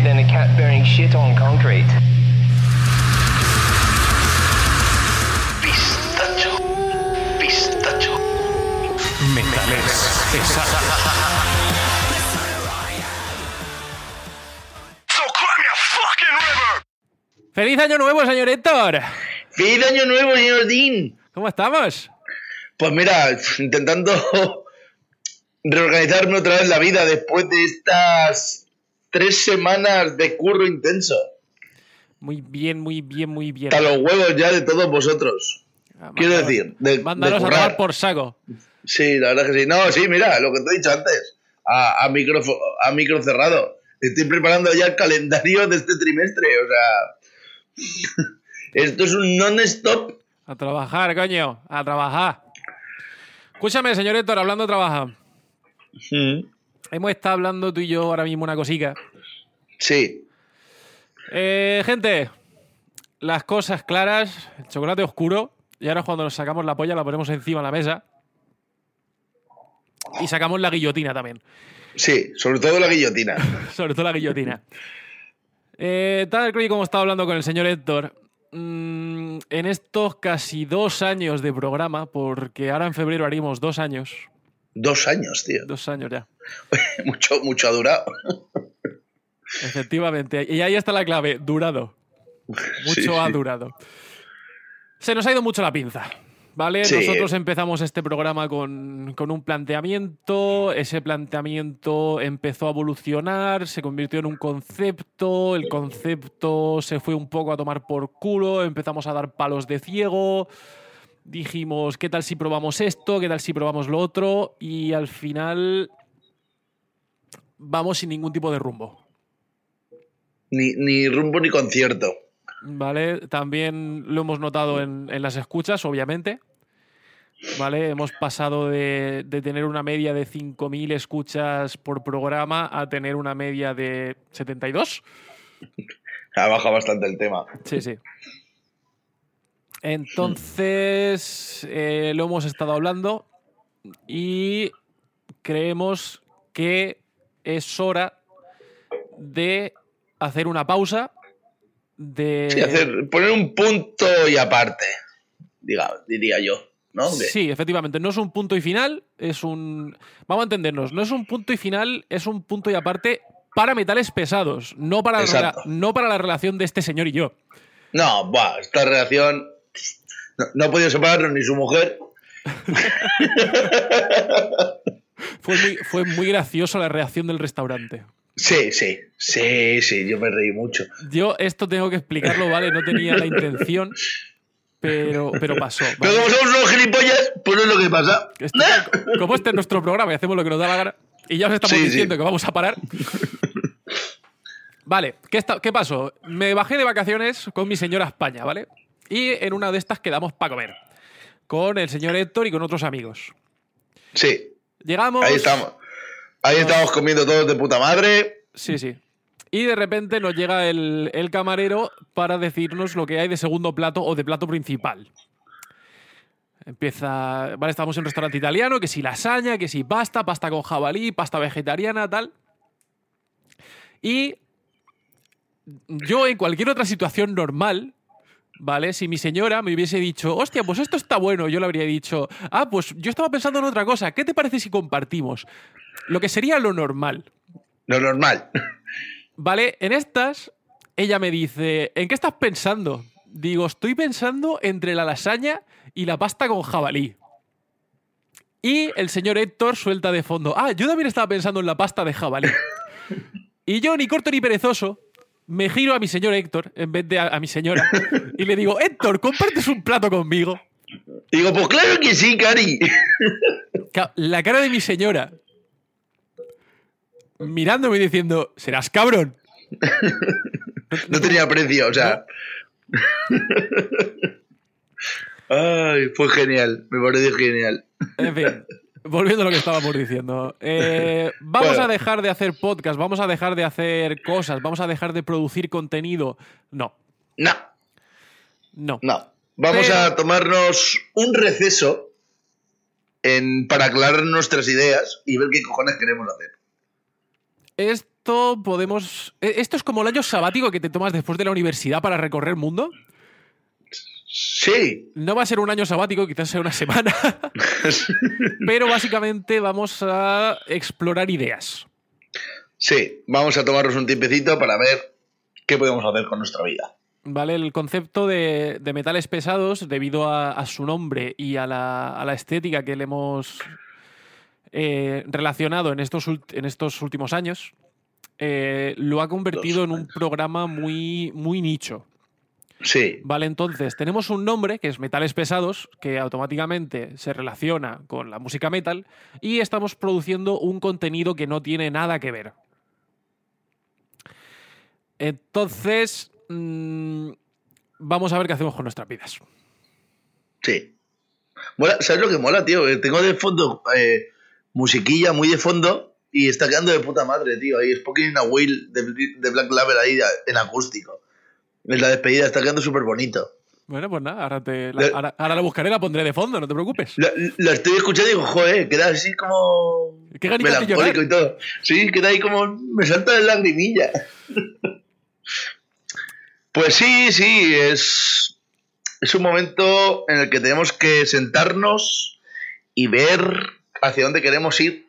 easier than a cat burning shit on concrete. Pistacho. Pistacho. Metales. So a fucking river. ¡Feliz año nuevo, señor Héctor! ¡Feliz año nuevo, señor Dean! ¿Cómo estamos? Pues mira, intentando reorganizarme otra vez la vida después de estas tres semanas de curro intenso. Muy bien, muy bien, muy bien. Hasta los huevos ya de todos vosotros. Ah, Quiero decir, de, de Mándanos a tomar por saco. Sí, la verdad que sí. No, sí, mira, lo que te he dicho antes. A, a, micro, a micro cerrado. Estoy preparando ya el calendario de este trimestre. O sea, esto es un non-stop. A trabajar, coño. A trabajar. Escúchame, señor Héctor, hablando de trabajar. Hemos estado hablando tú y yo ahora mismo una cosica. Sí, Eh, gente, las cosas claras, el chocolate oscuro. Y ahora cuando nos sacamos la polla la ponemos encima de la mesa. Y sacamos la guillotina también. sí, sobre todo la guillotina. Sobre todo la guillotina. Eh, tal y como estaba hablando con el señor Héctor, mm, en estos casi dos años de programa, porque ahora en febrero haríamos dos años, Dos años, tío. dos años ya, Mucho, mucho ha durado. efectivamente. Y ahí está la clave, durado. Mucho Sí, ha sí. durado. Se nos ha ido mucho la pinza. ¿Vale? Sí. Nosotros empezamos este programa con, con un planteamiento, ese planteamiento empezó a evolucionar, se convirtió en un concepto, el concepto se fue un poco a tomar por culo, empezamos a dar palos de ciego, dijimos, ¿qué tal si probamos esto? ¿Qué tal si probamos lo otro? Y al final vamos sin ningún tipo de rumbo. Ni, ni rumbo ni concierto. ¿Vale? También lo hemos notado en, en las escuchas, obviamente. ¿Vale? Hemos pasado de, de tener una media de 5.000 escuchas por programa a tener una media de 72. Ha bajado bastante el tema. Sí, sí. Entonces, eh, lo hemos estado hablando y creemos que es hora de hacer una pausa. De... Sí, hacer, poner un punto y aparte, diga, diría yo. ¿no? Sí, efectivamente. No es un punto y final, es un. Vamos a entendernos. No es un punto y final, es un punto y aparte para metales pesados, no para, la, no para la relación de este señor y yo. No, buah, esta relación no, no ha podido separarnos ni su mujer. Fue muy, fue muy graciosa la reacción del restaurante. Sí, sí, sí, sí, yo me reí mucho. Yo esto tengo que explicarlo, ¿vale? No tenía la intención, pero, pero pasó. ¿vale? Pero como somos unos gilipollas, pues es lo que pasa. Esto- como este es nuestro programa y hacemos lo que nos da la gana, y ya os estamos Sí, diciendo sí. que vamos a parar. Vale, ¿qué, está- ¿qué pasó? Me bajé de vacaciones con mi señora a España, ¿vale? Y en una de estas quedamos para comer. Con el señor Héctor y con otros amigos. Sí, Llegamos. ahí estamos. Ahí estamos comiendo todos de puta madre. Sí, sí. Y de repente nos llega el, el camarero para decirnos lo que hay de segundo plato o de plato principal. Empieza. Vale, estamos en un restaurante italiano, que si lasaña, que si pasta, pasta con jabalí, pasta vegetariana, tal. Y yo en cualquier otra situación normal, ¿vale? Si mi señora me hubiese dicho, hostia, pues esto está bueno, yo le habría dicho, ah, pues yo estaba pensando en otra cosa, ¿qué te parece si compartimos? Lo que sería lo normal. Lo normal. Vale, en estas, ella me dice, ¿en qué estás pensando? Digo, estoy pensando entre la lasaña y la pasta con jabalí. Y el señor Héctor suelta de fondo, ah, yo también estaba pensando en la pasta de jabalí. y yo, ni corto ni perezoso, me giro a mi señor Héctor en vez de a, a mi señora y le digo, Héctor, ¿compartes un plato conmigo? Digo, pues claro que sí, Cari. Ca- La cara de mi señora mirándome y diciendo, serás cabrón. No tenía precio, o sea. Ay, fue genial. Me pareció genial. En fin, volviendo a lo que estábamos diciendo. Eh, vamos Bueno. a dejar de hacer podcast, vamos a dejar de hacer cosas, vamos a dejar de producir contenido. No, No, no. no. Vamos Pero- a tomarnos un receso en, para aclarar nuestras ideas y ver qué cojones queremos hacer. esto podemos. e- Esto es como el año sabático que te tomas después de la universidad para recorrer el mundo. Sí. No va a ser un año sabático, quizás sea una semana. pero básicamente vamos a explorar ideas. Sí, vamos a tomarnos un tiempecito para ver qué podemos hacer con nuestra vida. ¿Vale? El concepto de, de metales pesados, debido a, a su nombre y a la, a la estética que le hemos eh, relacionado en estos, ult- en estos últimos años, eh, lo ha convertido en un programa muy, muy nicho. Sí, Vale, entonces tenemos un nombre que es Metales Pesados, que automáticamente se relaciona con la música metal, y estamos produciendo un contenido que no tiene nada que ver. Entonces, mm, vamos a ver qué hacemos con nuestras vidas. sí. Mola, ¿Sabes lo que mola, tío? Que Tengo de fondo eh, musiquilla muy de fondo y está quedando de puta madre, tío. Ahí Spoken in a Wheel de, de Black Label ahí en acústico. En la despedida está quedando súper bonito. Bueno, pues nada, ahora, te, la, Le- ahora, ahora la buscaré, la pondré de fondo, no te preocupes. La, la estoy escuchando y digo, joder, queda así como. Qué melancólico y todo. Sí, queda ahí como. Me salta la lagrimilla. pues sí, sí, es. Es un momento en el que tenemos que sentarnos y ver hacia dónde queremos ir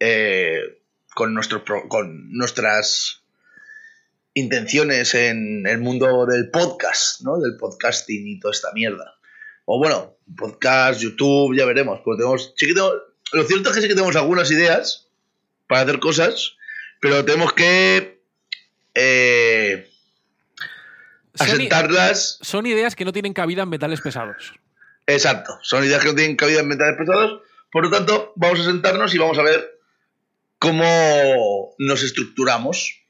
eh, con, nuestros pro- con nuestras intenciones en el mundo del podcast, ¿no? Del podcasting y toda esta mierda. O bueno, podcast, YouTube, ya veremos. Pues tenemos, sí que tengo- lo cierto es que sí que tenemos algunas ideas para hacer cosas, pero tenemos que eh, asentarlas. son ideas que no tienen cabida en metales pesados. Exacto, son ideas que no tienen cabida en mentales pesados. Por lo tanto, vamos a sentarnos y vamos a ver cómo nos estructuramos.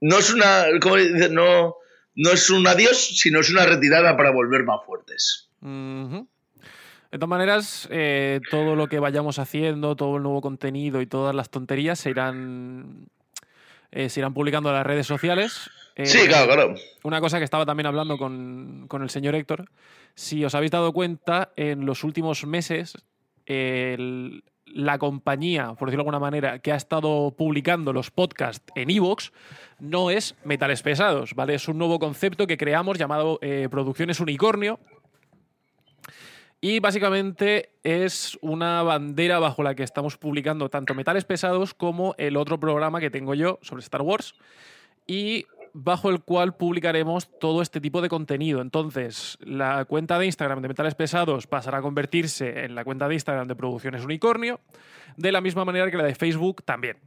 No es una, ¿cómo dice? no, no es un adiós, sino es una retirada para volver más fuertes. De todas maneras, eh, todo lo que vayamos haciendo, todo el nuevo contenido y todas las tonterías se irán, eh, se irán publicando en las redes sociales. Eh, Sí, claro, claro. Una cosa que estaba también hablando con, con el señor Héctor, si os habéis dado cuenta, en los últimos meses, el- la compañía, por decirlo de alguna manera, que ha estado publicando los podcasts en Evox, no es Metales Pesados, ¿vale? Es un nuevo concepto que creamos llamado eh, Producciones Unicornio. Y básicamente es una bandera bajo la que estamos publicando tanto Metales Pesados como el otro programa que tengo yo sobre Star Wars. Y bajo el cual publicaremos todo este tipo de contenido. Entonces, la cuenta de Instagram de Metales Pesados pasará a convertirse en la cuenta de Instagram de Producciones Unicornio, de la misma manera que la de Facebook también.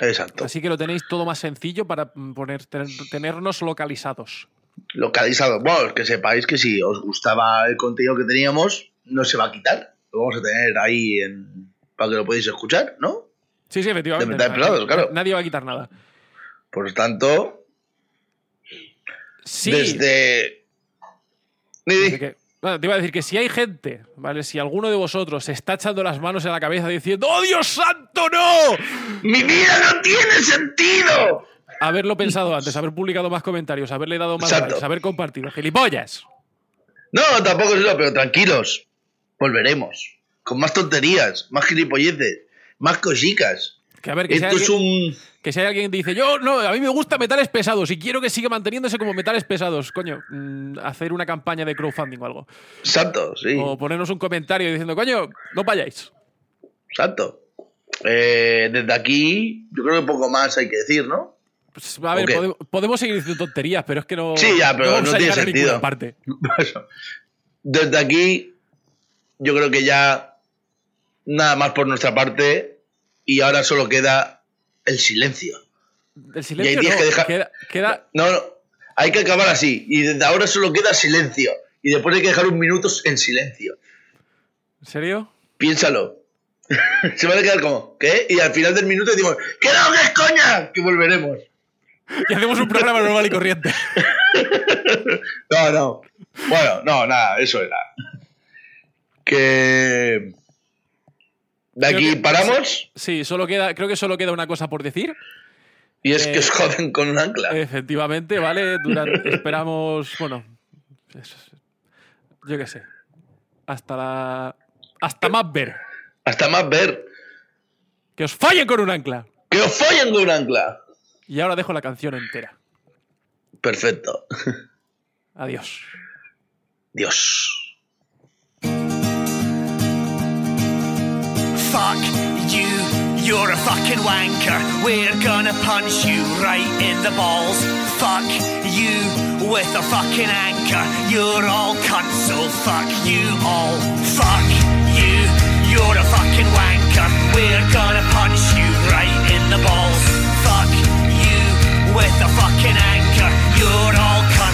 Exacto. Así que lo tenéis todo más sencillo para mm, poner, tener- tenernos localizados. Localizado. Bueno, que sepáis que si os gustaba el contenido que teníamos, no se va a quitar. Lo vamos a tener ahí en, para que lo podáis escuchar, ¿no? Sí, sí, efectivamente. De Metales Pesados, claro. Nadie va a quitar nada. Por lo tanto, Sí. desde. Que- te iba a decir que si hay gente, ¿vale? Si alguno de vosotros se está echando las manos en la cabeza diciendo ¡Oh, Dios santo, no! ¡Mi vida no tiene sentido! Haberlo pensado antes, haber publicado más comentarios, haberle dado más likes, haber compartido. ¡Gilipollas! No, tampoco es eso, pero tranquilos. Volveremos. Con más tonterías, más gilipolleces, más cosicas. Que a ver, que si, Esto es un. Que si hay alguien que dice yo, no, a mí me gusta metales pesados y quiero que siga manteniéndose como metales pesados, coño, mm, hacer una campaña de crowdfunding o algo. Santo, sí. O ponernos un comentario diciendo, coño, no vayáis. Santo. Eh, desde aquí, yo creo que poco más hay que decir, ¿no? Pues, a ver, podemos, podemos seguir diciendo tonterías, pero es que no. Sí, ya, pero no a tiene sentido. parte. Desde aquí, yo creo que ya nada más por nuestra parte y ahora solo queda el silencio. El silencio tienes no, que dejar- queda, queda- No, no, hay que acabar así y desde ahora solo queda silencio y después hay que dejar un minuto en silencio. ¿En serio? Piénsalo. Se van a quedar como, ¿qué? Y al final del minuto decimos, ¡que no, que es coña! Que volveremos. Y hacemos un programa normal y corriente. No, no. Bueno, no, nada, eso era. Que. De Creo aquí que- paramos Sí, solo queda, creo que solo queda una cosa por decir. y es eh, que os joden con un ancla. Efectivamente, ¿vale? Durante, esperamos, bueno, yo qué sé. Hasta la. Hasta más ver. Hasta más ver. Que os fallen con un ancla. ¡Que os follen con un ancla! Y ahora dejo la canción entera. Perfecto. Adiós. Dios. fuck you. You're a fucking wanker. We're gonna punch you right in the balls. Fuck you with a fucking anchor. You're all cunt, so fuck you all. Fuck you. You're a fucking wanker. We're gonna punch you right in the balls. Fuck you with a fucking anchor. You're all cunt.